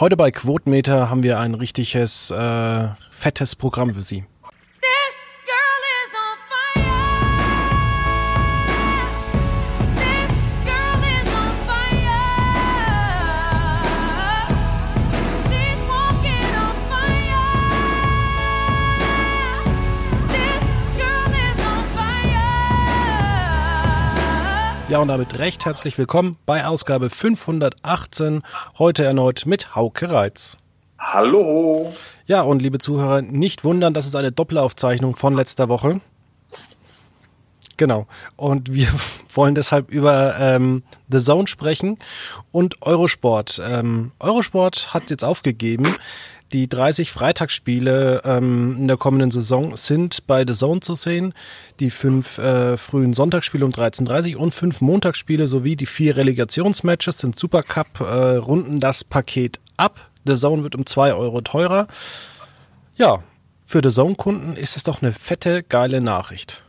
Heute bei Quotenmeter haben wir ein richtiges äh, fettes Programm für Sie. Ja, und damit recht herzlich willkommen bei Ausgabe 518. Heute erneut mit Hauke Reitz. Hallo. Ja, und liebe Zuhörer, nicht wundern, das ist eine Doppelaufzeichnung von letzter Woche. Genau. Und wir wollen deshalb über ähm, The Zone sprechen und Eurosport. Ähm, Eurosport hat jetzt aufgegeben, die 30 Freitagsspiele ähm, in der kommenden Saison sind bei The Zone zu sehen. Die fünf äh, frühen Sonntagsspiele um 13.30 Uhr und fünf Montagsspiele sowie die vier Relegationsmatches sind Supercup, äh, runden das Paket ab. The Zone wird um zwei Euro teurer. Ja, für The Zone-Kunden ist es doch eine fette, geile Nachricht.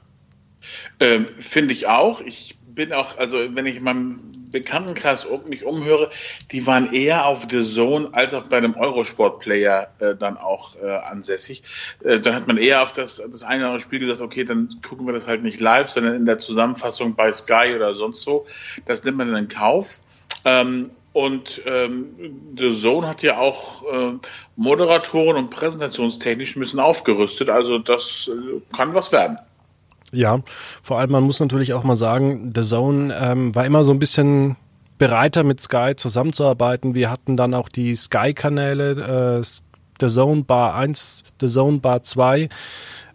Ähm, Finde ich auch. Ich bin auch, also wenn ich meinem Bekanntenkreis mich umhöre, die waren eher auf The Zone als auch bei einem Eurosport-Player äh, dann auch äh, ansässig. Äh, dann hat man eher auf das, das eine oder andere Spiel gesagt, okay, dann gucken wir das halt nicht live, sondern in der Zusammenfassung bei Sky oder sonst so. Das nimmt man dann in Kauf. Ähm, und ähm, The Zone hat ja auch äh, Moderatoren und präsentationstechnisch müssen aufgerüstet. Also das äh, kann was werden. Ja, vor allem man muss natürlich auch mal sagen, The Zone ähm, war immer so ein bisschen bereiter mit Sky zusammenzuarbeiten. Wir hatten dann auch die Sky-Kanäle, äh, The Zone Bar 1, The Zone Bar 2.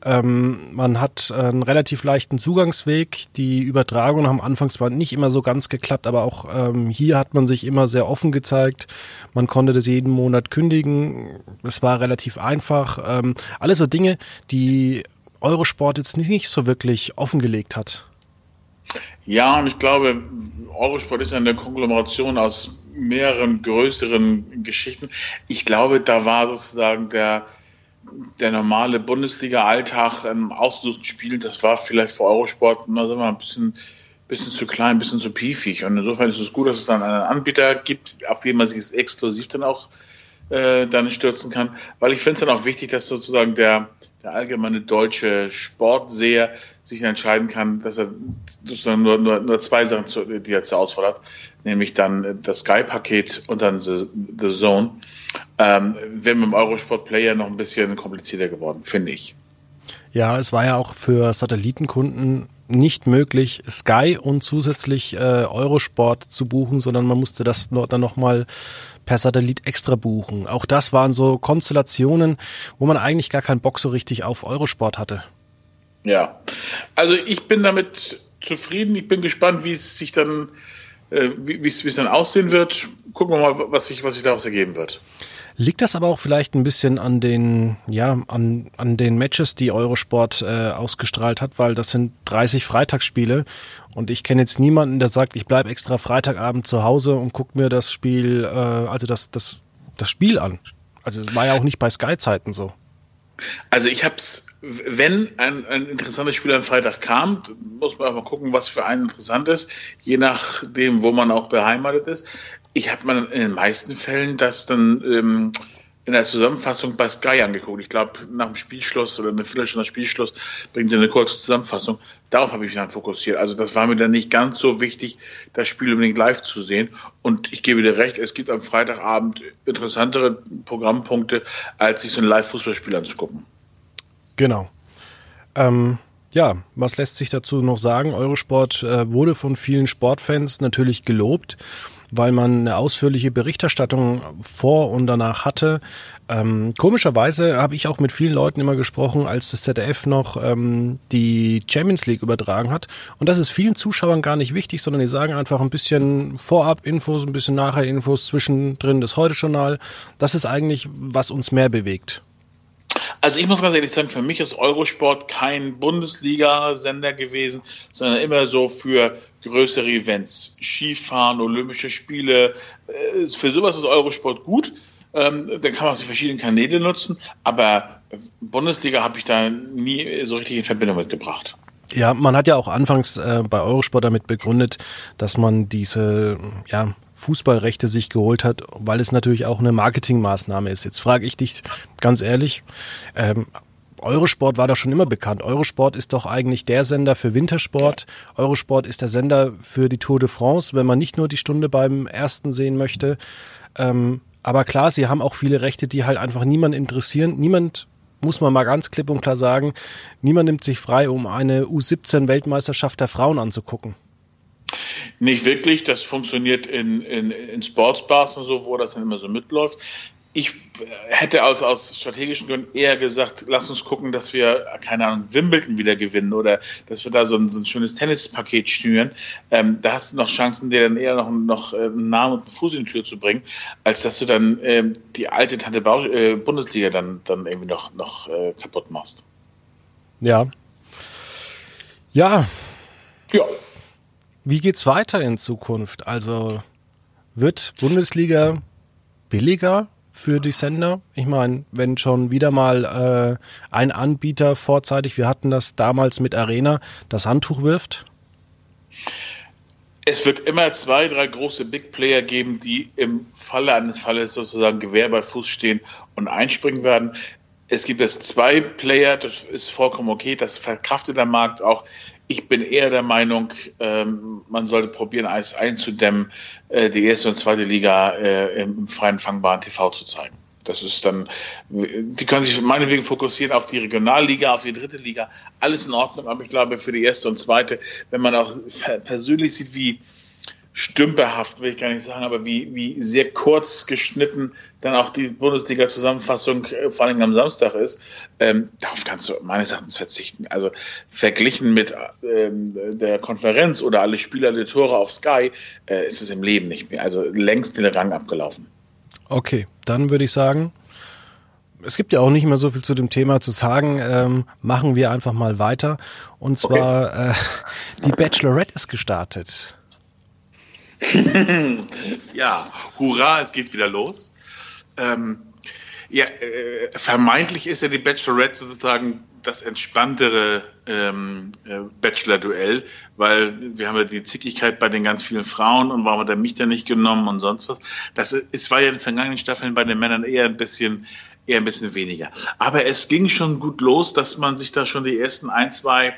Ähm, man hat einen relativ leichten Zugangsweg. Die Übertragungen haben anfangs zwar nicht immer so ganz geklappt, aber auch ähm, hier hat man sich immer sehr offen gezeigt. Man konnte das jeden Monat kündigen. Es war relativ einfach. Ähm, alles so Dinge, die Eurosport jetzt nicht so wirklich offengelegt hat. Ja, und ich glaube, Eurosport ist eine Konglomeration aus mehreren größeren Geschichten. Ich glaube, da war sozusagen der, der normale Bundesliga-Alltag im ausgesuchten Spiel, das war vielleicht für Eurosport na, sagen wir ein bisschen, bisschen zu klein, ein bisschen zu piefig. Und insofern ist es gut, dass es dann einen Anbieter gibt, auf den man sich exklusiv dann auch äh, dann stürzen kann. Weil ich finde es dann auch wichtig, dass sozusagen der, der allgemeine deutsche Sportseher sich entscheiden kann, dass er sozusagen nur, nur, nur zwei Sachen, zu, die er zur Auswahl hat, nämlich dann das Sky-Paket und dann The, The Zone. Ähm, Wäre mit dem Eurosport-Player noch ein bisschen komplizierter geworden, finde ich. Ja, es war ja auch für Satellitenkunden nicht möglich, Sky und zusätzlich äh, Eurosport zu buchen, sondern man musste das dann nochmal per Satellit extra buchen. Auch das waren so Konstellationen, wo man eigentlich gar keinen Bock so richtig auf Eurosport hatte. Ja, also ich bin damit zufrieden. Ich bin gespannt, wie es sich dann, äh, wie es dann aussehen wird. Gucken wir mal, was sich, was sich daraus ergeben wird. Liegt das aber auch vielleicht ein bisschen an den, ja, an, an den Matches, die Eurosport äh, ausgestrahlt hat, weil das sind 30 Freitagsspiele und ich kenne jetzt niemanden, der sagt, ich bleibe extra Freitagabend zu Hause und guck mir das Spiel, äh, also das, das, das Spiel an. Also es war ja auch nicht bei Sky-Zeiten so. Also ich habe es, wenn ein, ein interessantes Spiel am Freitag kam, muss man auch mal gucken, was für einen interessant ist, je nachdem, wo man auch beheimatet ist ich habe mir in den meisten Fällen das dann ähm, in der Zusammenfassung bei Sky angeguckt. Ich glaube, nach dem Spielschluss oder eine Viertelstunde nach Spielschluss bringen sie eine kurze Zusammenfassung. Darauf habe ich mich dann fokussiert. Also das war mir dann nicht ganz so wichtig, das Spiel unbedingt live zu sehen. Und ich gebe dir recht, es gibt am Freitagabend interessantere Programmpunkte, als sich so ein Live-Fußballspiel anzugucken. Genau. Ähm, ja, was lässt sich dazu noch sagen? Eurosport äh, wurde von vielen Sportfans natürlich gelobt weil man eine ausführliche Berichterstattung vor und danach hatte. Ähm, komischerweise habe ich auch mit vielen Leuten immer gesprochen, als das ZDF noch ähm, die Champions League übertragen hat. Und das ist vielen Zuschauern gar nicht wichtig, sondern die sagen einfach ein bisschen vorab Infos, ein bisschen nachher Infos, zwischendrin das Heute-Journal. Das ist eigentlich, was uns mehr bewegt. Also ich muss ganz ehrlich sagen, für mich ist Eurosport kein Bundesliga-Sender gewesen, sondern immer so für größere Events, Skifahren, Olympische Spiele. Äh, für sowas ist Eurosport gut. Ähm, dann kann man auch die verschiedenen Kanäle nutzen, aber Bundesliga habe ich da nie so richtig in Verbindung mitgebracht. Ja, man hat ja auch anfangs äh, bei Eurosport damit begründet, dass man diese ja, Fußballrechte sich geholt hat, weil es natürlich auch eine Marketingmaßnahme ist. Jetzt frage ich dich ganz ehrlich, ähm, Eurosport war doch schon immer bekannt. Eurosport ist doch eigentlich der Sender für Wintersport. Eurosport ist der Sender für die Tour de France, wenn man nicht nur die Stunde beim ersten sehen möchte. Ähm, aber klar, sie haben auch viele Rechte, die halt einfach niemand interessieren. Niemand muss man mal ganz klipp und klar sagen, niemand nimmt sich frei, um eine U17-Weltmeisterschaft der Frauen anzugucken. Nicht wirklich. Das funktioniert in, in, in Sportsbars und so, wo das dann immer so mitläuft. Ich hätte aus, aus strategischen Gründen eher gesagt, lass uns gucken, dass wir, keine Ahnung, Wimbledon wieder gewinnen oder dass wir da so ein, so ein schönes Tennispaket schnüren. Ähm, da hast du noch Chancen, dir dann eher noch, noch äh, einen Namen und einen Fuß in die Tür zu bringen, als dass du dann ähm, die alte Tante Bau äh, Bundesliga dann, dann irgendwie noch, noch äh, kaputt machst. Ja. Ja. Ja. Wie geht's weiter in Zukunft? Also wird Bundesliga billiger für die Sender? Ich meine, wenn schon wieder mal äh, ein Anbieter vorzeitig, wir hatten das damals mit Arena, das Handtuch wirft? Es wird immer zwei, drei große Big Player geben, die im Falle eines Falles sozusagen Gewehr bei Fuß stehen und einspringen werden. Es gibt jetzt zwei Player, das ist vollkommen okay, das verkraftet der Markt auch. Ich bin eher der Meinung, ähm, man sollte probieren, alles einzudämmen, äh, die erste und zweite Liga äh, im freien fangbaren TV zu zeigen. Das ist dann, die können sich meinetwegen fokussieren auf die Regionalliga, auf die dritte Liga, alles in Ordnung, aber ich glaube, für die erste und zweite, wenn man auch persönlich sieht, wie stümperhaft, will ich gar nicht sagen, aber wie, wie sehr kurz geschnitten dann auch die Bundesliga-Zusammenfassung äh, vor allem am Samstag ist, ähm, darauf kannst du meines Erachtens verzichten. Also verglichen mit ähm, der Konferenz oder alle Spieler, die Tore auf Sky, äh, ist es im Leben nicht mehr. Also längst den Rang abgelaufen. Okay, dann würde ich sagen, es gibt ja auch nicht mehr so viel zu dem Thema zu sagen. Ähm, machen wir einfach mal weiter. Und zwar, okay. äh, die Bachelorette ist gestartet. ja, hurra, es geht wieder los. Ähm, ja, äh, vermeintlich ist ja die Bachelorette sozusagen das entspanntere ähm, äh, Bachelor-Duell, weil wir haben ja die Zickigkeit bei den ganz vielen Frauen und warum hat er mich da nicht genommen und sonst was. Das ist, war ja in den vergangenen Staffeln bei den Männern eher ein bisschen eher ein bisschen weniger. Aber es ging schon gut los, dass man sich da schon die ersten ein, zwei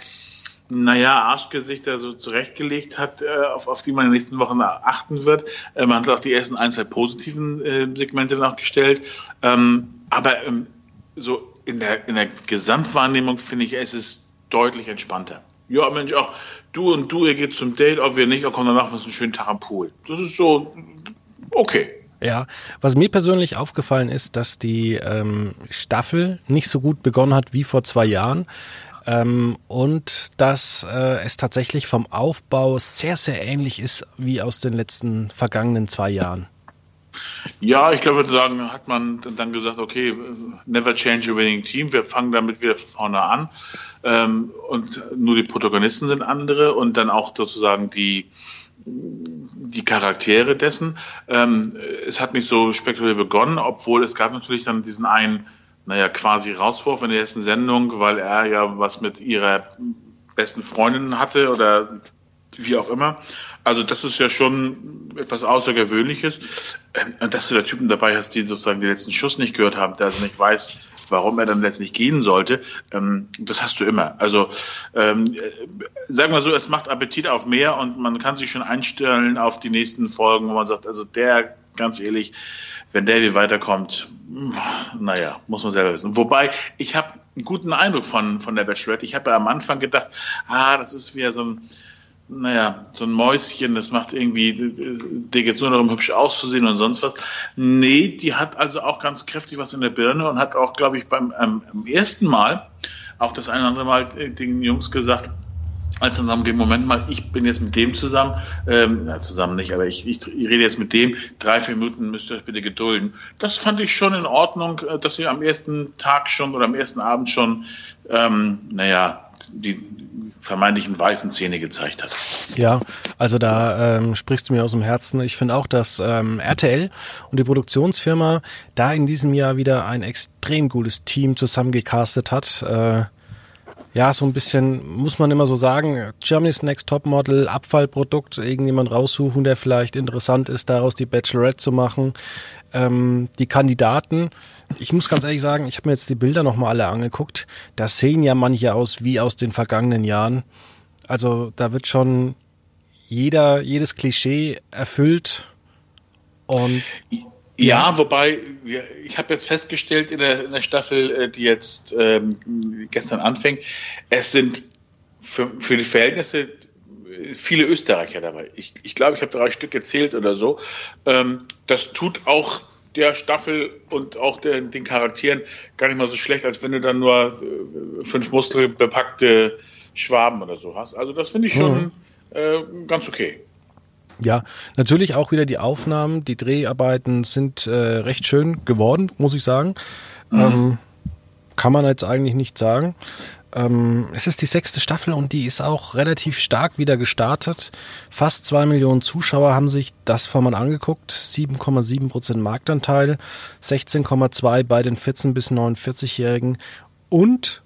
naja, Arschgesichter so zurechtgelegt hat, äh, auf, auf die man in den nächsten Wochen achten wird. Äh, man hat auch die ersten ein, zwei positiven äh, Segmente nachgestellt. Ähm, aber ähm, so in der, in der Gesamtwahrnehmung finde ich, es ist deutlich entspannter. Ja, Mensch, auch du und du, ihr geht zum Date, auch wir nicht, auch kommen danach was einen schönen Tag am Pool. Das ist so okay. Ja, was mir persönlich aufgefallen ist, dass die ähm, Staffel nicht so gut begonnen hat wie vor zwei Jahren. Ähm, und dass äh, es tatsächlich vom Aufbau sehr, sehr ähnlich ist wie aus den letzten vergangenen zwei Jahren. Ja, ich glaube, dann hat man dann gesagt, okay, never change a winning team. Wir fangen damit wieder vorne an. Ähm, und nur die Protagonisten sind andere und dann auch sozusagen die, die Charaktere dessen. Ähm, es hat nicht so spektakulär begonnen, obwohl es gab natürlich dann diesen einen naja, quasi Rauswurf in der ersten Sendung, weil er ja was mit ihrer besten Freundin hatte oder wie auch immer. Also das ist ja schon etwas Außergewöhnliches. Ähm, dass du da Typen dabei hast, die sozusagen den letzten Schuss nicht gehört haben, der also nicht weiß, warum er dann letztlich gehen sollte, ähm, das hast du immer. Also ähm, sagen wir so, es macht Appetit auf mehr und man kann sich schon einstellen auf die nächsten Folgen, wo man sagt, also der, ganz ehrlich, wenn Davy weiterkommt, naja, muss man selber wissen. Wobei, ich habe einen guten Eindruck von, von der Bachelorette. Ich habe ja am Anfang gedacht, ah, das ist wieder so ein, naja, so ein Mäuschen, das macht irgendwie, der geht nur darum, hübsch auszusehen und sonst was. Nee, die hat also auch ganz kräftig was in der Birne und hat auch, glaube ich, beim ähm, ersten Mal auch das eine oder andere Mal den Jungs gesagt, als dann wir Moment mal, ich bin jetzt mit dem zusammen, ähm, na, zusammen nicht, aber ich, ich, ich rede jetzt mit dem, drei, vier Minuten müsst ihr euch bitte gedulden. Das fand ich schon in Ordnung, äh, dass sie am ersten Tag schon oder am ersten Abend schon, ähm, naja, die vermeintlichen weißen Zähne gezeigt hat. Ja, also da ähm, sprichst du mir aus dem Herzen. Ich finde auch, dass ähm, RTL und die Produktionsfirma da in diesem Jahr wieder ein extrem gutes Team zusammengecastet hat. Äh, Ja, so ein bisschen, muss man immer so sagen, Germany's Next Top Model, Abfallprodukt, irgendjemand raussuchen, der vielleicht interessant ist, daraus die Bachelorette zu machen. Ähm, die Kandidaten, ich muss ganz ehrlich sagen, ich habe mir jetzt die Bilder nochmal alle angeguckt, da sehen ja manche aus wie aus den vergangenen Jahren. Also da wird schon jeder, jedes Klischee erfüllt und ja, ja, wobei, ich habe jetzt festgestellt in der, in der Staffel, äh, die jetzt ähm, gestern anfängt, es sind für, für die Verhältnisse viele Österreicher dabei. Ich glaube, ich, glaub, ich habe drei Stück gezählt oder so. Ähm, das tut auch der Staffel und auch der, den Charakteren gar nicht mal so schlecht, als wenn du dann nur äh, fünf muskelbepackte Schwaben oder so hast. Also das finde ich schon mhm. äh, ganz okay. Ja, natürlich auch wieder die Aufnahmen, die Dreharbeiten sind äh, recht schön geworden, muss ich sagen. Mhm. Ähm, kann man jetzt eigentlich nicht sagen. Ähm, es ist die sechste Staffel und die ist auch relativ stark wieder gestartet. Fast zwei Millionen Zuschauer haben sich das Format angeguckt. 7,7 Prozent Marktanteil, 16,2 bei den 14 bis 49-Jährigen. Und,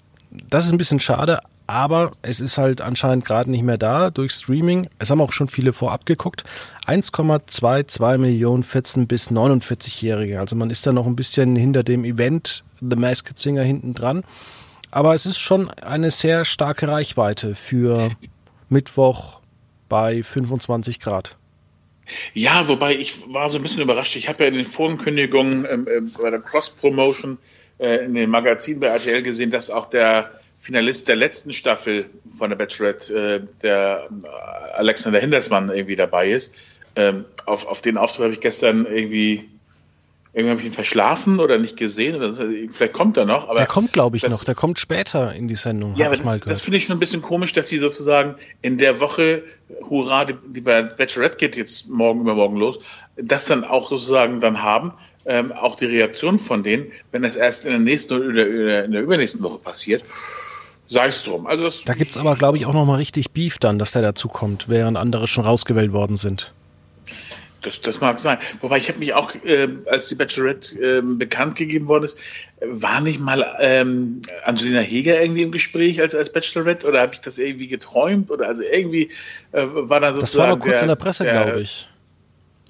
das ist ein bisschen schade, aber es ist halt anscheinend gerade nicht mehr da durch Streaming. Es haben auch schon viele vorab geguckt. 1,22 Millionen 14 bis 49-Jährige. Also man ist da noch ein bisschen hinter dem Event The Masked Singer hinten dran. Aber es ist schon eine sehr starke Reichweite für Mittwoch bei 25 Grad. Ja, wobei ich war so ein bisschen überrascht. Ich habe ja in den Vorankündigungen ähm, äh, bei der Cross-Promotion äh, in den Magazinen bei RTL gesehen, dass auch der Finalist der letzten Staffel von der Bachelorette, äh, der äh, Alexander Hindersmann irgendwie dabei ist. Ähm, auf, auf den Auftritt habe ich gestern irgendwie irgendwie habe ich ihn verschlafen oder nicht gesehen. Oder vielleicht kommt er noch. Aber der kommt, glaube ich, das, noch. Der kommt später in die Sendung. Ja, aber das, das finde ich schon ein bisschen komisch, dass sie sozusagen in der Woche, hurra, die, die bei Bachelorette geht jetzt morgen übermorgen los, das dann auch sozusagen dann haben ähm, auch die Reaktion von denen, wenn es erst in der nächsten oder in der übernächsten Woche passiert. Sei es drum. Also da gibt's aber, glaube ich, auch nochmal richtig Beef dann, dass der dazu kommt, während andere schon rausgewählt worden sind. Das, das mag sein. Wobei ich habe mich auch, äh, als die Bachelorette äh, bekannt gegeben worden ist, war nicht mal ähm, Angelina Heger irgendwie im Gespräch als, als Bachelorette oder habe ich das irgendwie geträumt oder also irgendwie äh, war dann sozusagen Das war noch kurz der, in der Presse, glaube ich.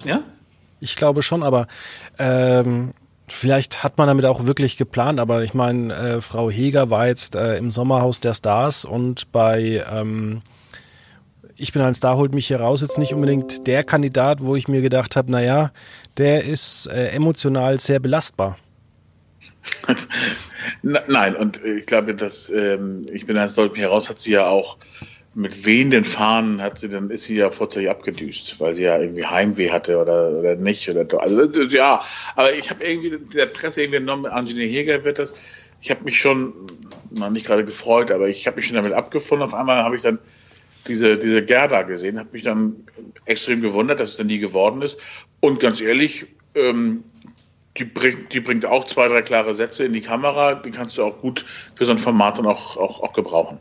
Ja? Ich glaube schon, aber ähm, vielleicht hat man damit auch wirklich geplant, aber ich meine, äh, Frau Heger war jetzt äh, im Sommerhaus der Stars und bei ähm, Ich bin ein Star holt mich hier raus jetzt nicht unbedingt der Kandidat, wo ich mir gedacht habe, naja, der ist äh, emotional sehr belastbar. Nein, und ich glaube, dass ähm, Ich bin ein Star holt mich heraus hat sie ja auch mit wehenden Fahnen hat sie, dann ist sie ja vorzeitig abgedüst, weil sie ja irgendwie Heimweh hatte oder, oder nicht. Oder, also ja, aber ich habe irgendwie der Presse irgendwie genommen, Angelina Heger wird das. Ich habe mich schon, noch nicht gerade gefreut, aber ich habe mich schon damit abgefunden. Auf einmal habe ich dann diese, diese Gerda gesehen, habe mich dann extrem gewundert, dass es dann nie geworden ist. Und ganz ehrlich, ähm, die bringt, die bringt auch zwei, drei klare Sätze in die Kamera. Die kannst du auch gut für so ein Format dann auch, auch, auch gebrauchen.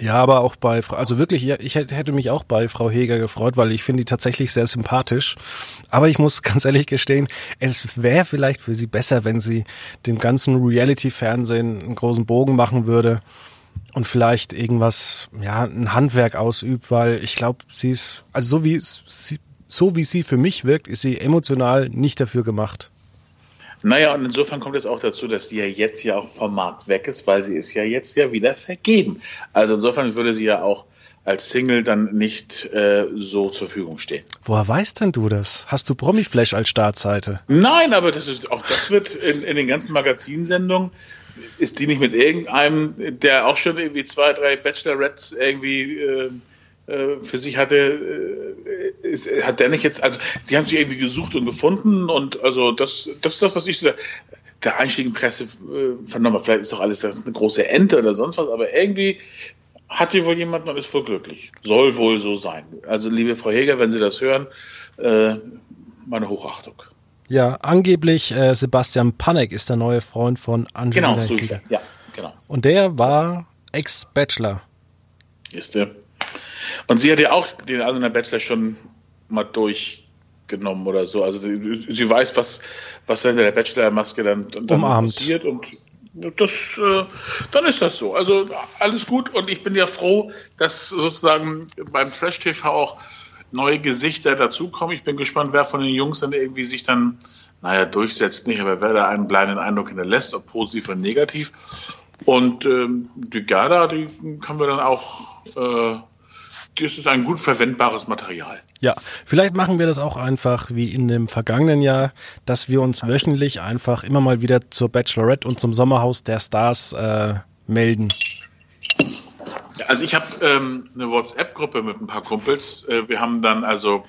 Ja, aber auch bei, also wirklich, ich hätte mich auch bei Frau Heger gefreut, weil ich finde die tatsächlich sehr sympathisch. Aber ich muss ganz ehrlich gestehen, es wäre vielleicht für sie besser, wenn sie dem ganzen Reality-Fernsehen einen großen Bogen machen würde und vielleicht irgendwas, ja, ein Handwerk ausübt, weil ich glaube, sie ist, also so wie sie, so wie sie für mich wirkt, ist sie emotional nicht dafür gemacht. Naja, und insofern kommt es auch dazu, dass die ja jetzt ja auch vom Markt weg ist, weil sie ist ja jetzt ja wieder vergeben. Also insofern würde sie ja auch als Single dann nicht äh, so zur Verfügung stehen. Woher weißt denn du das? Hast du Promiflash als Startseite? Nein, aber das ist auch das wird in, in den ganzen Magazinsendungen ist die nicht mit irgendeinem, der auch schon irgendwie zwei, drei Bachelorettes irgendwie äh, äh, für sich hatte, äh, ist, hat der nicht jetzt, also die haben sich irgendwie gesucht und gefunden und also das, das ist das, was ich so der Einstieg in Presse äh, vernommen habe. Vielleicht ist doch alles das eine große Ente oder sonst was, aber irgendwie hat hier wohl jemand und ist voll glücklich. Soll wohl so sein. Also liebe Frau Heger, wenn Sie das hören, äh, meine Hochachtung. Ja, angeblich äh, Sebastian Panek ist der neue Freund von Angelina Genau, so ist er. Ja, genau. Und der war Ex-Bachelor. Ist der. Und sie hat ja auch den Asana Bachelor schon mal durchgenommen oder so. Also sie weiß, was, was hinter der Bachelor-Maske dann, dann passiert und das, äh, dann ist das so. Also alles gut und ich bin ja froh, dass sozusagen beim Trash TV auch neue Gesichter dazukommen. Ich bin gespannt, wer von den Jungs dann irgendwie sich dann, naja, durchsetzt nicht, aber wer da einen bleibenden Eindruck hinterlässt, ob positiv oder negativ. Und ähm, die Gerda, die können wir dann auch äh, das ist ein gut verwendbares Material. Ja, vielleicht machen wir das auch einfach wie in dem vergangenen Jahr, dass wir uns wöchentlich einfach immer mal wieder zur Bachelorette und zum Sommerhaus der Stars äh, melden. Also ich habe ähm, eine WhatsApp-Gruppe mit ein paar Kumpels. Äh, wir haben dann also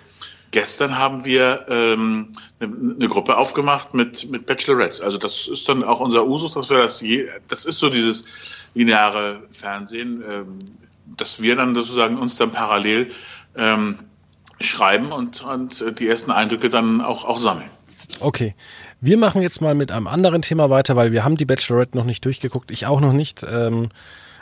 gestern haben wir ähm, eine, eine Gruppe aufgemacht mit mit Bachelorettes. Also das ist dann auch unser Usus, dass wir das je, das ist so dieses lineare Fernsehen. Ähm, dass wir dann sozusagen uns dann parallel ähm, schreiben und, und die ersten Eindrücke dann auch, auch sammeln. Okay. Wir machen jetzt mal mit einem anderen Thema weiter, weil wir haben die Bachelorette noch nicht durchgeguckt. Ich auch noch nicht. Ähm,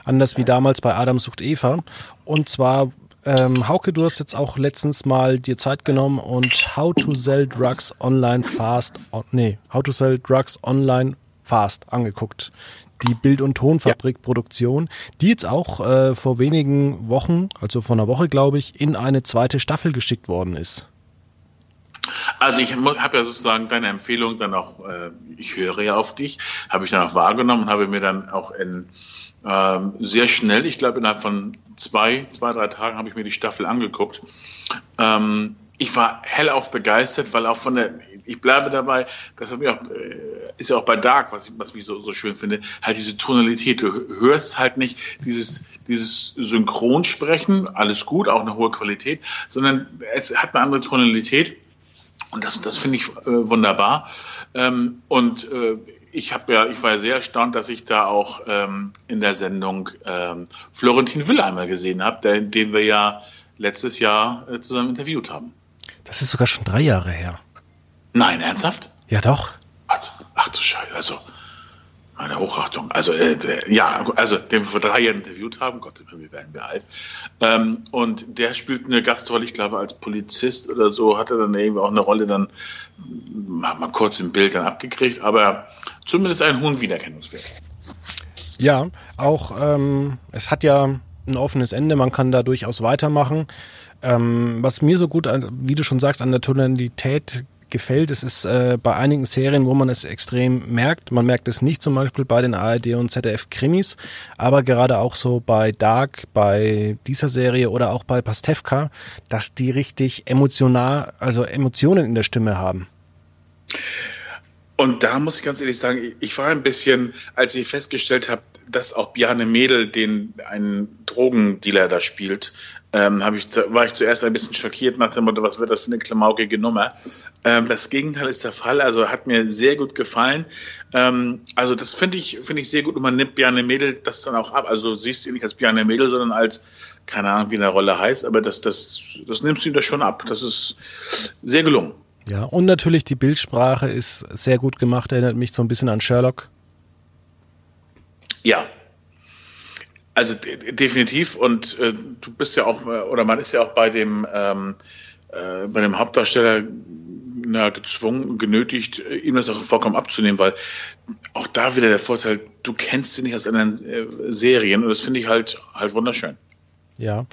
anders wie damals bei Adam sucht Eva. Und zwar, ähm, Hauke, du hast jetzt auch letztens mal dir Zeit genommen und How to Sell Drugs Online Fast, nee, How to Sell Drugs Online Fast angeguckt die Bild- und Tonfabrik-Produktion, die jetzt auch äh, vor wenigen Wochen, also vor einer Woche glaube ich, in eine zweite Staffel geschickt worden ist. Also ich habe ja sozusagen deine Empfehlung dann auch, äh, ich höre ja auf dich, habe ich dann auch wahrgenommen und habe mir dann auch in ähm, sehr schnell, ich glaube innerhalb von zwei, zwei, drei Tagen habe ich mir die Staffel angeguckt. Ähm, ich war hellauf begeistert, weil auch von der, ich bleibe dabei, das hat mich auch, äh, ist ja auch bei Dark, was ich, was mich so, so schön finde, halt diese Tonalität. Du hörst halt nicht dieses, dieses Synchronsprechen, alles gut, auch eine hohe Qualität, sondern es hat eine andere Tonalität. Und das, das finde ich äh, wunderbar. Ähm, und äh, ich habe ja, ich war sehr erstaunt, dass ich da auch ähm, in der Sendung ähm, Florentin Will einmal gesehen habe, den, den wir ja letztes Jahr äh, zusammen interviewt haben. Das ist sogar schon drei Jahre her. Nein, ernsthaft? Ja, doch. Ach du Scheiße, also meine Hochachtung. Also äh, ja, also den wir vor drei Jahren interviewt haben, Gott, wir werden wir alt. Ähm, und der spielt eine Gastrolle, ich glaube als Polizist oder so, hat er dann irgendwie auch eine Rolle dann mal, mal kurz im Bild dann abgekriegt, aber zumindest einen hohen Wiedererkennungswert. Ja, auch ähm, es hat ja ein offenes Ende, man kann da durchaus weitermachen. Ähm, was mir so gut, wie du schon sagst, an der Tonalität gefällt, es ist äh, bei einigen Serien, wo man es extrem merkt. Man merkt es nicht zum Beispiel bei den ARD und ZDF Krimis, aber gerade auch so bei Dark, bei dieser Serie oder auch bei Pastewka, dass die richtig emotional, also Emotionen in der Stimme haben. Und da muss ich ganz ehrlich sagen, ich war ein bisschen, als ich festgestellt habe, dass auch Bjarne Mädel den einen Drogendealer da spielt, ähm, ich, war ich zuerst ein bisschen schockiert nach dem Motto, was wird das für eine klamaukige Nummer. Ähm, das Gegenteil ist der Fall, also hat mir sehr gut gefallen. Ähm, also das finde ich, finde ich sehr gut und man nimmt Bjarne Mädel das dann auch ab. Also du siehst ihn nicht als Bjarne Mädel, sondern als, keine Ahnung, wie eine Rolle heißt, aber das, das, das nimmst du ihm das schon ab. Das ist sehr gelungen. Ja, und natürlich die Bildsprache ist sehr gut gemacht, erinnert mich so ein bisschen an Sherlock. Ja, also de definitiv und äh, du bist ja auch, äh, oder man ist ja auch bei dem, ähm, äh, bei dem Hauptdarsteller na, gezwungen, genötigt, äh, ihm das auch vollkommen abzunehmen, weil auch da wieder der Vorteil, du kennst sie nicht aus anderen äh, Serien und das finde ich halt halt wunderschön. Ja,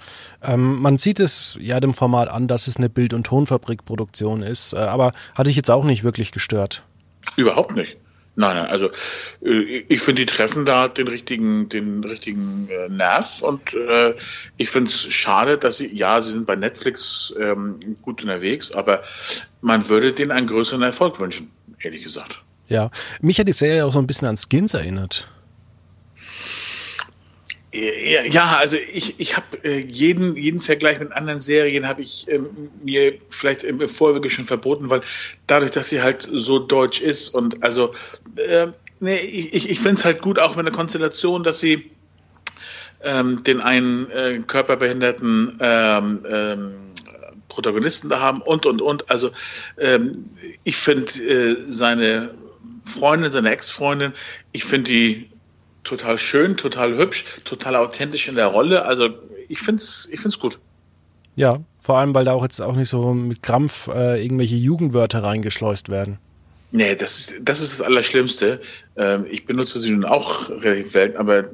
ähm, man sieht es ja dem Format an, dass es eine Bild- und Tonfabrikproduktion ist, äh, aber hatte ich jetzt auch nicht wirklich gestört. Überhaupt nicht. Nein, nein, also äh, ich finde, die treffen da den richtigen, den richtigen äh, Nerv und äh, ich finde es schade, dass sie, ja, sie sind bei Netflix ähm, gut unterwegs, aber man würde denen einen größeren Erfolg wünschen, ehrlich gesagt. Ja, mich hat die Serie auch so ein bisschen an Skins erinnert. Ja, also ich, ich habe äh, jeden, jeden Vergleich mit anderen Serien habe ich ähm, mir vielleicht im Vorwege schon verboten, weil dadurch, dass sie halt so deutsch ist und also äh, nee, ich, ich finde es halt gut, auch mit der Konstellation, dass sie ähm, den einen äh, körperbehinderten ähm, ähm, Protagonisten da haben und und und. Also ähm, ich finde äh, seine Freundin, seine Ex-Freundin, ich finde die total schön, total hübsch, total authentisch in der Rolle. Also ich finde es ich find's gut. Ja, vor allem, weil da auch jetzt auch nicht so mit Krampf äh, irgendwelche Jugendwörter reingeschleust werden. Nee, das ist, das ist das Allerschlimmste. Ähm, ich benutze sie nun auch relativ selten, aber äh,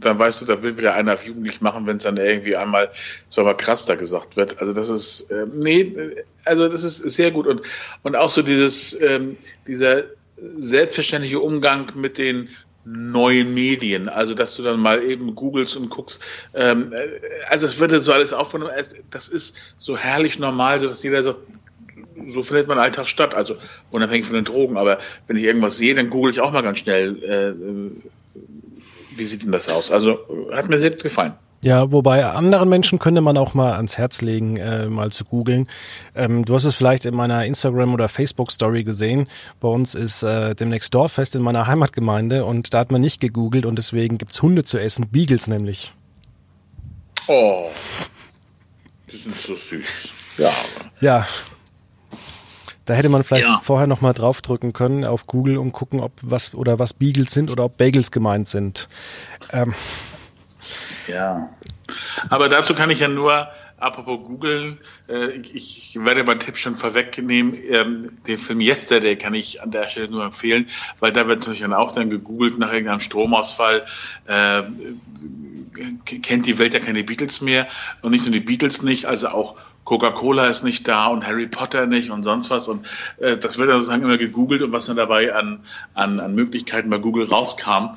dann weißt du, da will wieder einer auf jugendlich machen, wenn es dann irgendwie einmal zweimal krass da gesagt wird. Also das ist, äh, nee, also das ist sehr gut und, und auch so dieses, ähm, dieser selbstverständliche Umgang mit den neuen Medien. Also, dass du dann mal eben googelst und guckst. Ähm, äh, also, es wird so alles aufgenommen. Das ist so herrlich normal, dass jeder sagt, so findet mein Alltag statt. Also, unabhängig von den Drogen. Aber wenn ich irgendwas sehe, dann google ich auch mal ganz schnell, äh, äh wie sieht denn das aus? Also, hat mir sehr gefallen. Ja, wobei anderen Menschen könnte man auch mal ans Herz legen, äh, mal zu googeln. Ähm, du hast es vielleicht in meiner Instagram- oder Facebook-Story gesehen. Bei uns ist äh, demnächst Dorffest in meiner Heimatgemeinde und da hat man nicht gegoogelt und deswegen gibt's Hunde zu essen, Beagles nämlich. Oh, die sind so süß. Ja. Ja. Da hätte man vielleicht ja. vorher noch mal draufdrücken können auf Google und gucken, ob was oder was Beagles sind oder ob Bagels gemeint sind. Ähm, ja. Aber dazu kann ich ja nur, apropos Google, äh, ich werde meinen Tipp schon vorwegnehmen. Ähm, den Film Yesterday kann ich an der Stelle nur empfehlen, weil da wird natürlich dann auch dann gegoogelt nach irgendeinem Stromausfall. Äh, kennt die Welt ja keine Beatles mehr und nicht nur die Beatles nicht, also auch Coca-Cola ist nicht da und Harry Potter nicht und sonst was. Und äh, das wird dann sozusagen immer gegoogelt und was dann dabei an, an, an Möglichkeiten bei Google rauskam, ähm,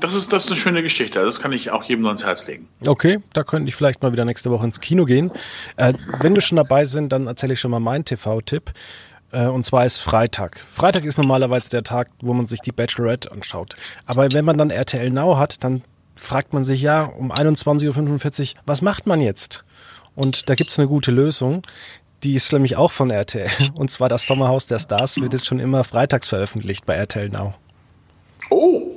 das, ist, das ist eine schöne Geschichte. Das kann ich auch jedem nur ins Herz legen. Okay, da könnte ich vielleicht mal wieder nächste Woche ins Kino gehen. Äh, wenn wir schon dabei sind, dann erzähle ich schon mal meinen TV-Tipp. Äh, und zwar ist Freitag. Freitag ist normalerweise der Tag, wo man sich die Bachelorette anschaut. Aber wenn man dann RTL Now hat, dann fragt man sich ja um 21.45 Uhr, was macht man jetzt? Und da gibt es eine gute Lösung. Die ist nämlich auch von RTL. Und zwar das Sommerhaus der Stars wird jetzt schon immer freitags veröffentlicht bei RTL Now. Oh,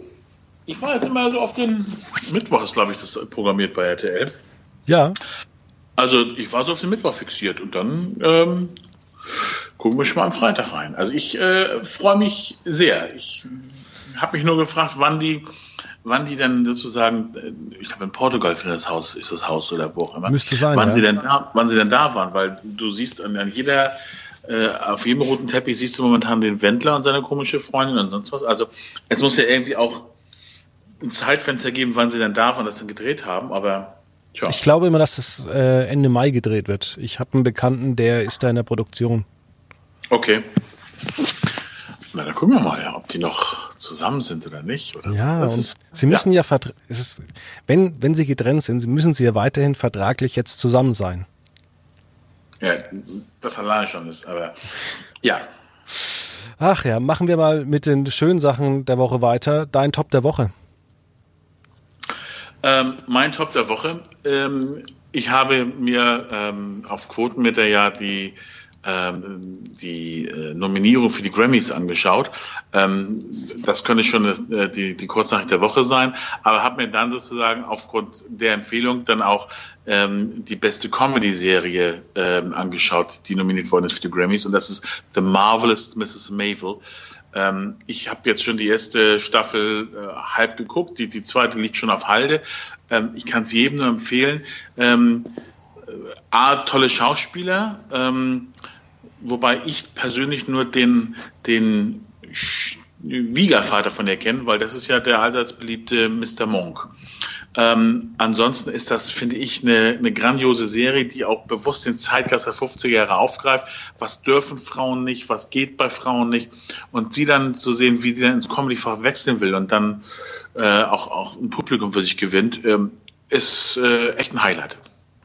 ich war jetzt immer so auf den Mittwoch, glaube ich, das programmiert bei RTL. Ja. Also ich war so auf den Mittwoch fixiert und dann ähm, gucken wir schon mal am Freitag rein. Also ich äh, freue mich sehr. Ich habe mich nur gefragt, wann die, wann die dann sozusagen, äh, ich glaube in Portugal für das Haus ist das Haus oder wo auch immer. Müsste sein. Wann ja. sie denn da, wann sie denn da waren, weil du siehst an, an jeder äh, auf jedem roten Teppich siehst du momentan den Wendler und seine komische Freundin und sonst was. Also es muss ja irgendwie auch ein Zeitfenster geben, wann sie dann da waren, das dann gedreht haben, aber tja. Ich glaube immer, dass das äh, Ende Mai gedreht wird. Ich habe einen Bekannten, der ist da in der Produktion. Okay. Na, dann gucken wir mal, ja, ob die noch zusammen sind oder nicht. Oder ja, ist, sie müssen ja, ja ist, wenn, wenn sie getrennt sind, müssen sie ja weiterhin vertraglich jetzt zusammen sein. Ja, das alleine schon ist, aber ja. Ach ja, machen wir mal mit den schönen Sachen der Woche weiter. Dein Top der Woche. Ähm, mein Top der Woche. Ähm, ich habe mir ähm, auf Quotenmeter ja die ähm, die äh, Nominierung für die Grammys angeschaut. Ähm, das könnte schon äh, die, die Kurznachricht der Woche sein, aber habe mir dann sozusagen aufgrund der Empfehlung dann auch ähm, die beste Comedy-Serie angeschaut, die nominiert worden ist für die Grammys und das ist The Marvelous Mrs. Mavel. Ähm, ich habe jetzt schon die erste Staffel äh, halb geguckt, die, die zweite liegt schon auf Halde. Ähm, ich kann es jedem nur empfehlen. Ähm, äh, A, tolle Schauspieler, ähm, wobei ich persönlich nur den, den Wiegervater von ihr kenne, weil das ist ja der allseits beliebte Mr. Monk. Ähm, ansonsten ist das, finde ich, eine, eine grandiose Serie, die auch bewusst den Zeitgeist der 50er Jahre aufgreift. Was dürfen Frauen nicht, was geht bei Frauen nicht? Und sie dann zu sehen, wie sie dann ins Comedy-Fach wechseln will und dann äh, auch, auch ein Publikum für sich gewinnt, ähm, ist äh, echt ein Highlight.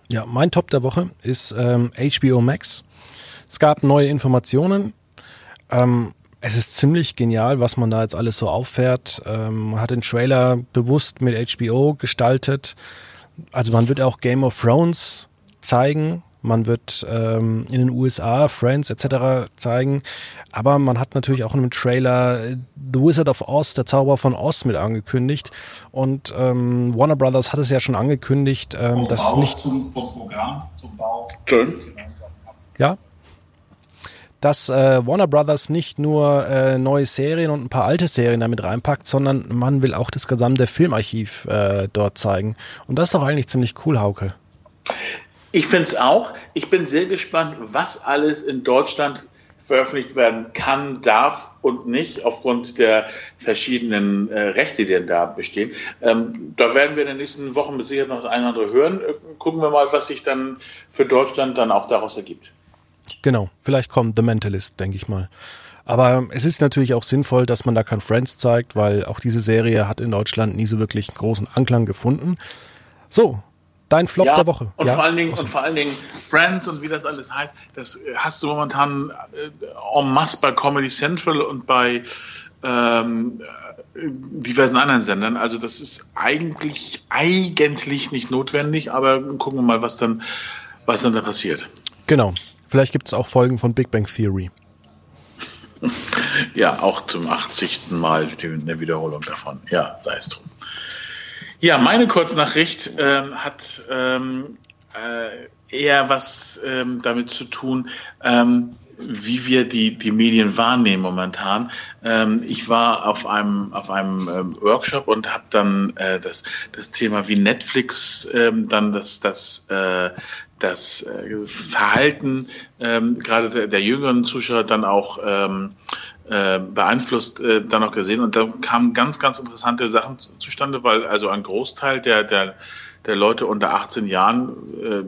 Ja, mein Top der Woche ist ähm, HBO Max. Es gab neue Informationen. Ähm, es ist ziemlich genial, was man da jetzt alles so auffährt. Ähm, man hat den Trailer bewusst mit HBO gestaltet. Also man wird auch Game of Thrones zeigen. Man wird ähm, in den USA Friends etc. zeigen. Aber man hat natürlich auch in dem Trailer The Wizard of Oz, der Zauber von Oz, mit angekündigt. Und ähm, Warner Brothers hat es ja schon angekündigt, ähm, dass nicht. Zum, zum Programm, zum Bau. Ja, dass äh, Warner Brothers nicht nur äh, neue Serien und ein paar alte Serien damit reinpackt, sondern man will auch das gesamte Filmarchiv äh, dort zeigen. Und das ist doch eigentlich ziemlich cool, Hauke. Ich finde es auch. Ich bin sehr gespannt, was alles in Deutschland veröffentlicht werden kann, darf und nicht aufgrund der verschiedenen äh, Rechte, die denn da bestehen. Ähm, da werden wir in den nächsten Wochen mit Sicherheit noch das eine oder andere hören. Äh, gucken wir mal, was sich dann für Deutschland dann auch daraus ergibt. Genau, vielleicht kommt The Mentalist, denke ich mal. Aber es ist natürlich auch sinnvoll, dass man da kein Friends zeigt, weil auch diese Serie hat in Deutschland nie so wirklich großen Anklang gefunden. So, Dein Flop ja, der Woche. Und, ja? vor allen Dingen, und vor allen Dingen Friends und wie das alles heißt, das hast du momentan äh, en masse bei Comedy Central und bei ähm, diversen anderen Sendern. Also das ist eigentlich, eigentlich nicht notwendig, aber gucken wir mal, was dann, was dann da passiert. Genau. Vielleicht gibt es auch Folgen von Big Bang Theory. ja, auch zum 80. Mal eine Wiederholung davon. Ja, sei es drum. Ja, meine Kurznachricht ähm, hat ähm, äh, eher was ähm, damit zu tun, ähm, wie wir die, die Medien wahrnehmen momentan. Ähm, ich war auf einem, auf einem ähm, Workshop und habe dann äh, das, das Thema wie Netflix ähm, dann das, das, äh, das äh, Verhalten ähm, gerade der, der jüngeren Zuschauer dann auch ähm, äh, beeinflusst äh, dann noch gesehen und da kamen ganz, ganz interessante Sachen zustande, weil also ein Großteil der, der, der Leute unter 18 Jahren, äh,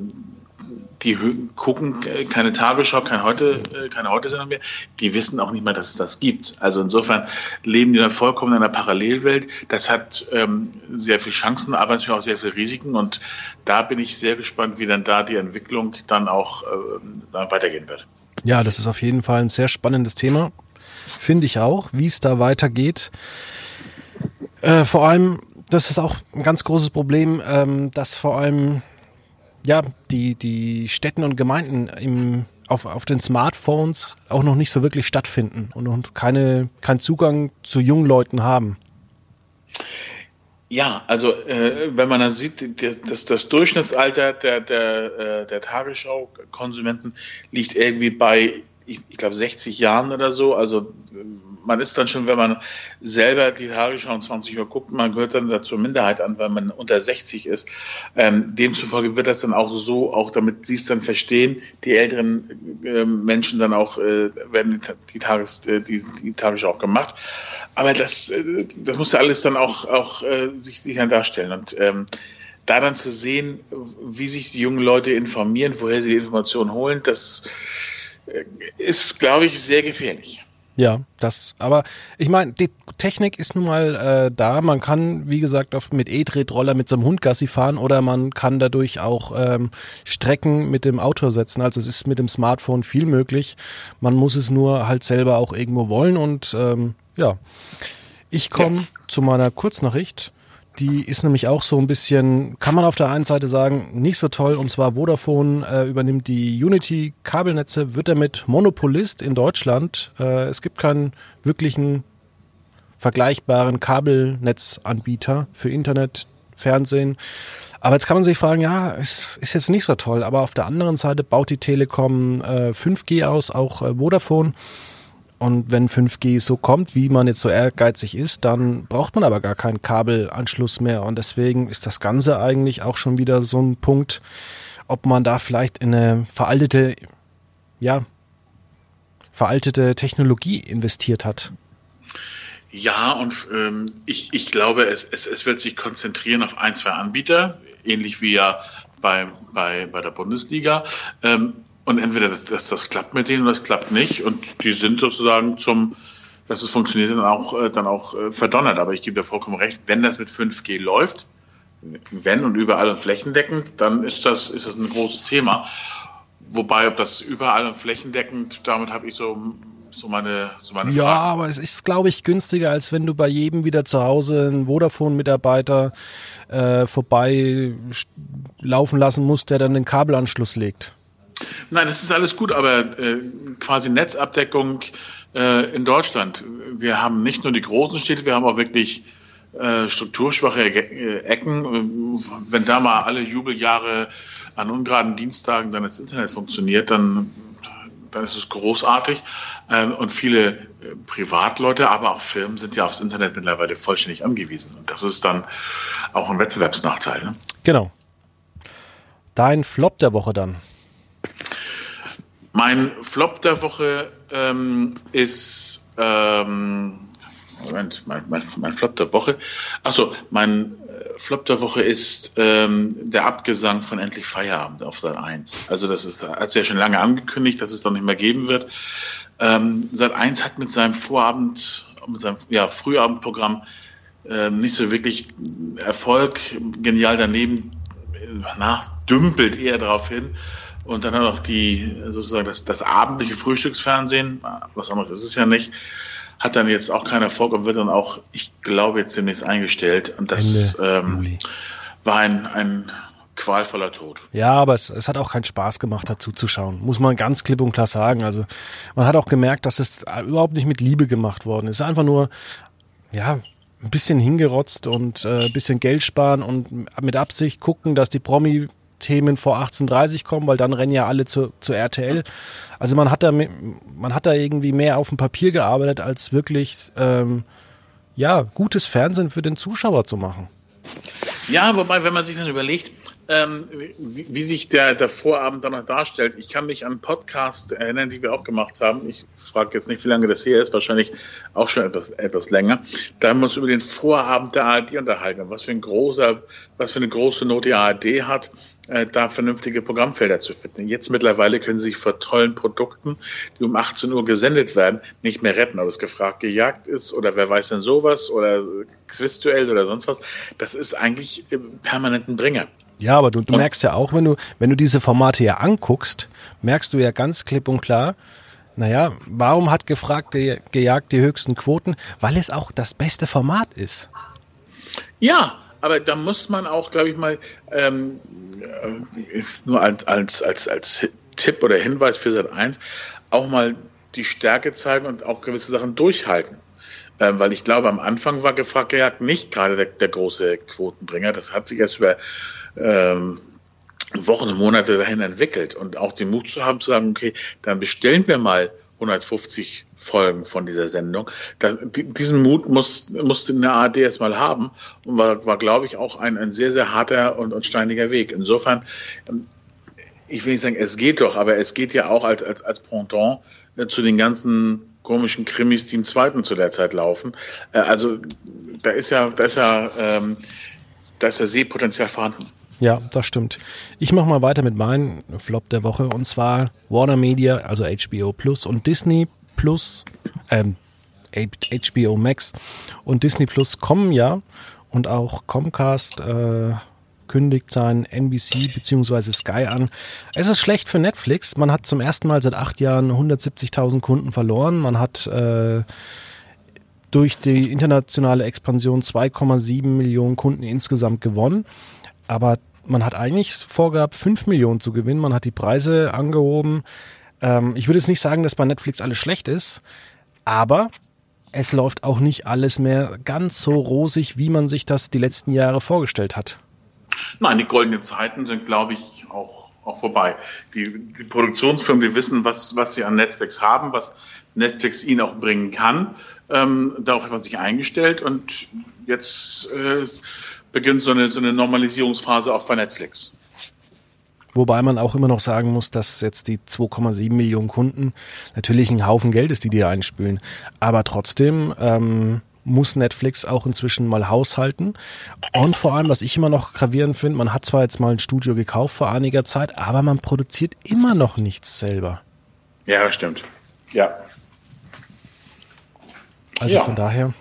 die gucken keine Tagesschau, kein heute, äh, keine Heute-Sendung mehr, die wissen auch nicht mehr, dass es das gibt. Also insofern leben die dann vollkommen in einer Parallelwelt. Das hat ähm, sehr viele Chancen, aber natürlich auch sehr viele Risiken und da bin ich sehr gespannt, wie dann da die Entwicklung dann auch äh, dann weitergehen wird. Ja, das ist auf jeden Fall ein sehr spannendes Thema finde ich auch, wie es da weitergeht. Äh, vor allem, das ist auch ein ganz großes Problem, ähm, dass vor allem ja die die Städten und Gemeinden im auf, auf den Smartphones auch noch nicht so wirklich stattfinden und, und keine keinen Zugang zu jungen Leuten haben. Ja, also äh, wenn man dann sieht, dass das Durchschnittsalter der, der, äh, der Tagesschau-Konsumenten liegt irgendwie bei ich, ich glaube, 60 Jahren oder so. Also man ist dann schon, wenn man selber die Tagesschau um 20 Uhr guckt, man gehört dann dazu Minderheit an, weil man unter 60 ist. Ähm, demzufolge wird das dann auch so, auch damit sie es dann verstehen, die älteren äh, Menschen dann auch, äh, werden die, Tages, äh, die, die Tagesschau auch gemacht. Aber das, äh, das muss ja alles dann auch, auch äh, sich, sich dann darstellen. Und ähm, da dann zu sehen, wie sich die jungen Leute informieren, woher sie die Informationen holen, das ist, glaube ich, sehr gefährlich. Ja, das, aber ich meine, die Technik ist nun mal äh, da. Man kann, wie gesagt, auf, mit E-Tretroller mit so einem Hundgassi fahren oder man kann dadurch auch ähm, Strecken mit dem Auto setzen. Also es ist mit dem Smartphone viel möglich. Man muss es nur halt selber auch irgendwo wollen und ähm, ja. Ich komme ja. zu meiner Kurznachricht. Die ist nämlich auch so ein bisschen, kann man auf der einen Seite sagen, nicht so toll. Und zwar Vodafone äh, übernimmt die Unity-Kabelnetze, wird damit Monopolist in Deutschland. Äh, es gibt keinen wirklichen vergleichbaren Kabelnetzanbieter für Internet, Fernsehen. Aber jetzt kann man sich fragen, ja, es ist jetzt nicht so toll. Aber auf der anderen Seite baut die Telekom äh, 5G aus, auch äh, Vodafone. Und wenn 5G so kommt, wie man jetzt so ehrgeizig ist, dann braucht man aber gar keinen Kabelanschluss mehr. Und deswegen ist das Ganze eigentlich auch schon wieder so ein Punkt, ob man da vielleicht in eine veraltete, ja, veraltete Technologie investiert hat. Ja, und ähm, ich, ich glaube, es, es, es wird sich konzentrieren auf ein, zwei Anbieter, ähnlich wie ja bei, bei, bei der Bundesliga. Ähm, und entweder das, das, klappt mit denen oder das klappt nicht. Und die sind sozusagen zum, dass es funktioniert, dann auch, äh, dann auch äh, verdonnert. Aber ich gebe dir vollkommen recht, wenn das mit 5G läuft, wenn und überall und flächendeckend, dann ist das, ist das ein großes Thema. Wobei, ob das überall und flächendeckend, damit habe ich so, so meine, so meine Ja, Fragen. aber es ist, glaube ich, günstiger, als wenn du bei jedem wieder zu Hause einen Vodafone-Mitarbeiter äh, vorbei laufen lassen musst, der dann den Kabelanschluss legt. Nein, das ist alles gut, aber äh, quasi Netzabdeckung äh, in Deutschland. Wir haben nicht nur die großen Städte, wir haben auch wirklich äh, strukturschwache äh, Ecken. Wenn da mal alle Jubeljahre an ungeraden Dienstagen dann das Internet funktioniert, dann, dann ist es großartig. Ähm, und viele äh, Privatleute, aber auch Firmen sind ja aufs Internet mittlerweile vollständig angewiesen. Und das ist dann auch ein Wettbewerbsnachteil. Ne? Genau. Dein Flop der Woche dann. Mein Flop der Woche ähm, ist, ähm, Moment, mein, mein, mein Flop der Woche. Achso, mein äh, Flop der Woche ist ähm, der Abgesang von Endlich Feierabend auf Sat 1. Also das ist, hat sie ja schon lange angekündigt, dass es doch nicht mehr geben wird. Ähm, Sat 1 hat mit seinem Vorabend, mit seinem ja, Frühabendprogramm ähm, nicht so wirklich Erfolg. Genial daneben, na, dümpelt eher darauf hin. Und dann hat auch die, sozusagen das, das abendliche Frühstücksfernsehen, was anderes ist es ja nicht, hat dann jetzt auch keinen Erfolg und wird dann auch, ich glaube, jetzt demnächst eingestellt. Und das ähm, war ein, ein qualvoller Tod. Ja, aber es, es hat auch keinen Spaß gemacht, dazu zu schauen. Muss man ganz klipp und klar sagen. Also man hat auch gemerkt, dass es überhaupt nicht mit Liebe gemacht worden ist. Einfach nur, ja, ein bisschen hingerotzt und äh, ein bisschen Geld sparen und mit Absicht gucken, dass die Promi Themen vor 18.30 kommen, weil dann rennen ja alle zu, zu RTL. Also man hat da man hat da irgendwie mehr auf dem Papier gearbeitet, als wirklich ähm, ja gutes Fernsehen für den Zuschauer zu machen. Ja, wobei, wenn man sich dann überlegt, ähm, wie, wie, sich der, der Vorabend dann noch darstellt. Ich kann mich an einen Podcast erinnern, die wir auch gemacht haben. Ich frage jetzt nicht, wie lange das her ist, wahrscheinlich auch schon etwas, etwas länger. Da haben wir uns über den Vorabend der ARD unterhalten, was für ein großer, was für eine große Not die ARD hat, äh, da vernünftige Programmfelder zu finden. Jetzt mittlerweile können sie sich vor tollen Produkten, die um 18 Uhr gesendet werden, nicht mehr retten, ob es gefragt gejagt ist oder wer weiß denn sowas oder Quizduell oder sonst was. Das ist eigentlich permanent ein Bringer. Ja, aber du, du merkst ja auch, wenn du, wenn du diese Formate ja anguckst, merkst du ja ganz klipp und klar, naja, warum hat gefragt gejagt die höchsten Quoten? Weil es auch das beste Format ist. Ja, aber da muss man auch, glaube ich mal, ähm, äh, nur als, als, als, als Tipp oder Hinweis für Sat 1 auch mal die Stärke zeigen und auch gewisse Sachen durchhalten. Ähm, weil ich glaube, am Anfang war gefragt gejagt nicht gerade der, der große Quotenbringer. Das hat sich erst über ähm, Wochen Monate dahin entwickelt und auch den Mut zu haben, zu sagen, okay, dann bestellen wir mal 150 Folgen von dieser Sendung. Das, diesen Mut muss, musste eine ARD erstmal haben und war, war glaube ich, auch ein, ein sehr, sehr harter und, und steiniger Weg. Insofern, ähm, ich will nicht sagen, es geht doch, aber es geht ja auch als, als, als Pendant äh, zu den ganzen komischen Krimis, die im zweiten zu der Zeit laufen. Äh, also da ist ja, da ist ja, ähm, da ist ja Sehpotenzial vorhanden. Ja, das stimmt. Ich mache mal weiter mit meinem Flop der Woche und zwar Warner Media, also HBO Plus und Disney Plus, ähm, HBO Max und Disney Plus kommen ja und auch Comcast äh, kündigt sein NBC bzw. Sky an. Es ist schlecht für Netflix. Man hat zum ersten Mal seit acht Jahren 170.000 Kunden verloren. Man hat äh, durch die internationale Expansion 2,7 Millionen Kunden insgesamt gewonnen. Aber man hat eigentlich vorgehabt, 5 Millionen zu gewinnen. Man hat die Preise angehoben. Ähm, ich würde jetzt nicht sagen, dass bei Netflix alles schlecht ist, aber es läuft auch nicht alles mehr ganz so rosig, wie man sich das die letzten Jahre vorgestellt hat. Nein, die goldenen Zeiten sind, glaube ich, auch, auch vorbei. Die, die Produktionsfirmen, die wissen, was, was sie an Netflix haben, was Netflix ihnen auch bringen kann. Ähm, darauf hat man sich eingestellt und jetzt äh, beginnt so eine, so eine Normalisierungsphase auch bei Netflix. Wobei man auch immer noch sagen muss, dass jetzt die 2,7 Millionen Kunden natürlich ein Haufen Geld ist, die die einspülen. Aber trotzdem ähm, muss Netflix auch inzwischen mal haushalten. Und vor allem, was ich immer noch gravierend finde, man hat zwar jetzt mal ein Studio gekauft vor einiger Zeit, aber man produziert immer noch nichts selber. Ja, stimmt. Ja. Also ja. von daher.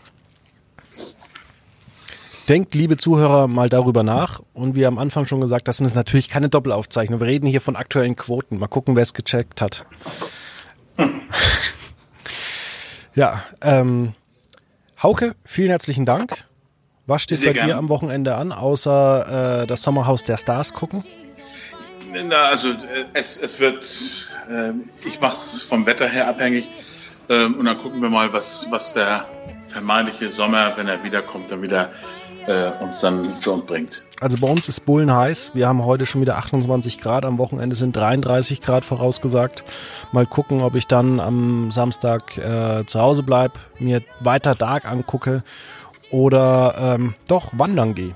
Denkt, liebe Zuhörer, mal darüber nach. Und wie am Anfang schon gesagt, das sind natürlich keine Doppelaufzeichnungen. Wir reden hier von aktuellen Quoten. Mal gucken, wer es gecheckt hat. ja, ähm, Hauke, vielen herzlichen Dank. Was steht Sehr bei gern. dir am Wochenende an, außer äh, das Sommerhaus der Stars gucken? Na, also äh, es, es wird, äh, ich mache es vom Wetter her abhängig äh, und dann gucken wir mal, was, was der vermeintliche Sommer, wenn er wiederkommt, dann wieder äh, uns dann für uns bringt. Also bei uns ist Bullen heiß. Wir haben heute schon wieder 28 Grad. Am Wochenende sind 33 Grad vorausgesagt. Mal gucken, ob ich dann am Samstag äh, zu Hause bleibe, mir weiter Dark angucke oder ähm, doch wandern gehe.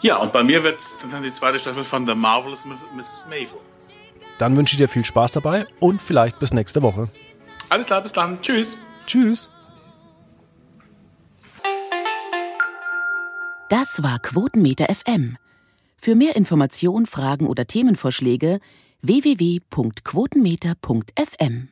Ja, und bei mir wird dann die zweite Staffel von The Marvelous Mrs. Maisel. Dann wünsche ich dir viel Spaß dabei und vielleicht bis nächste Woche. Alles klar, bis dann. Tschüss. Tschüss. Das war Quotenmeter FM. Für mehr Informationen, Fragen oder Themenvorschläge www.quotenmeter.fm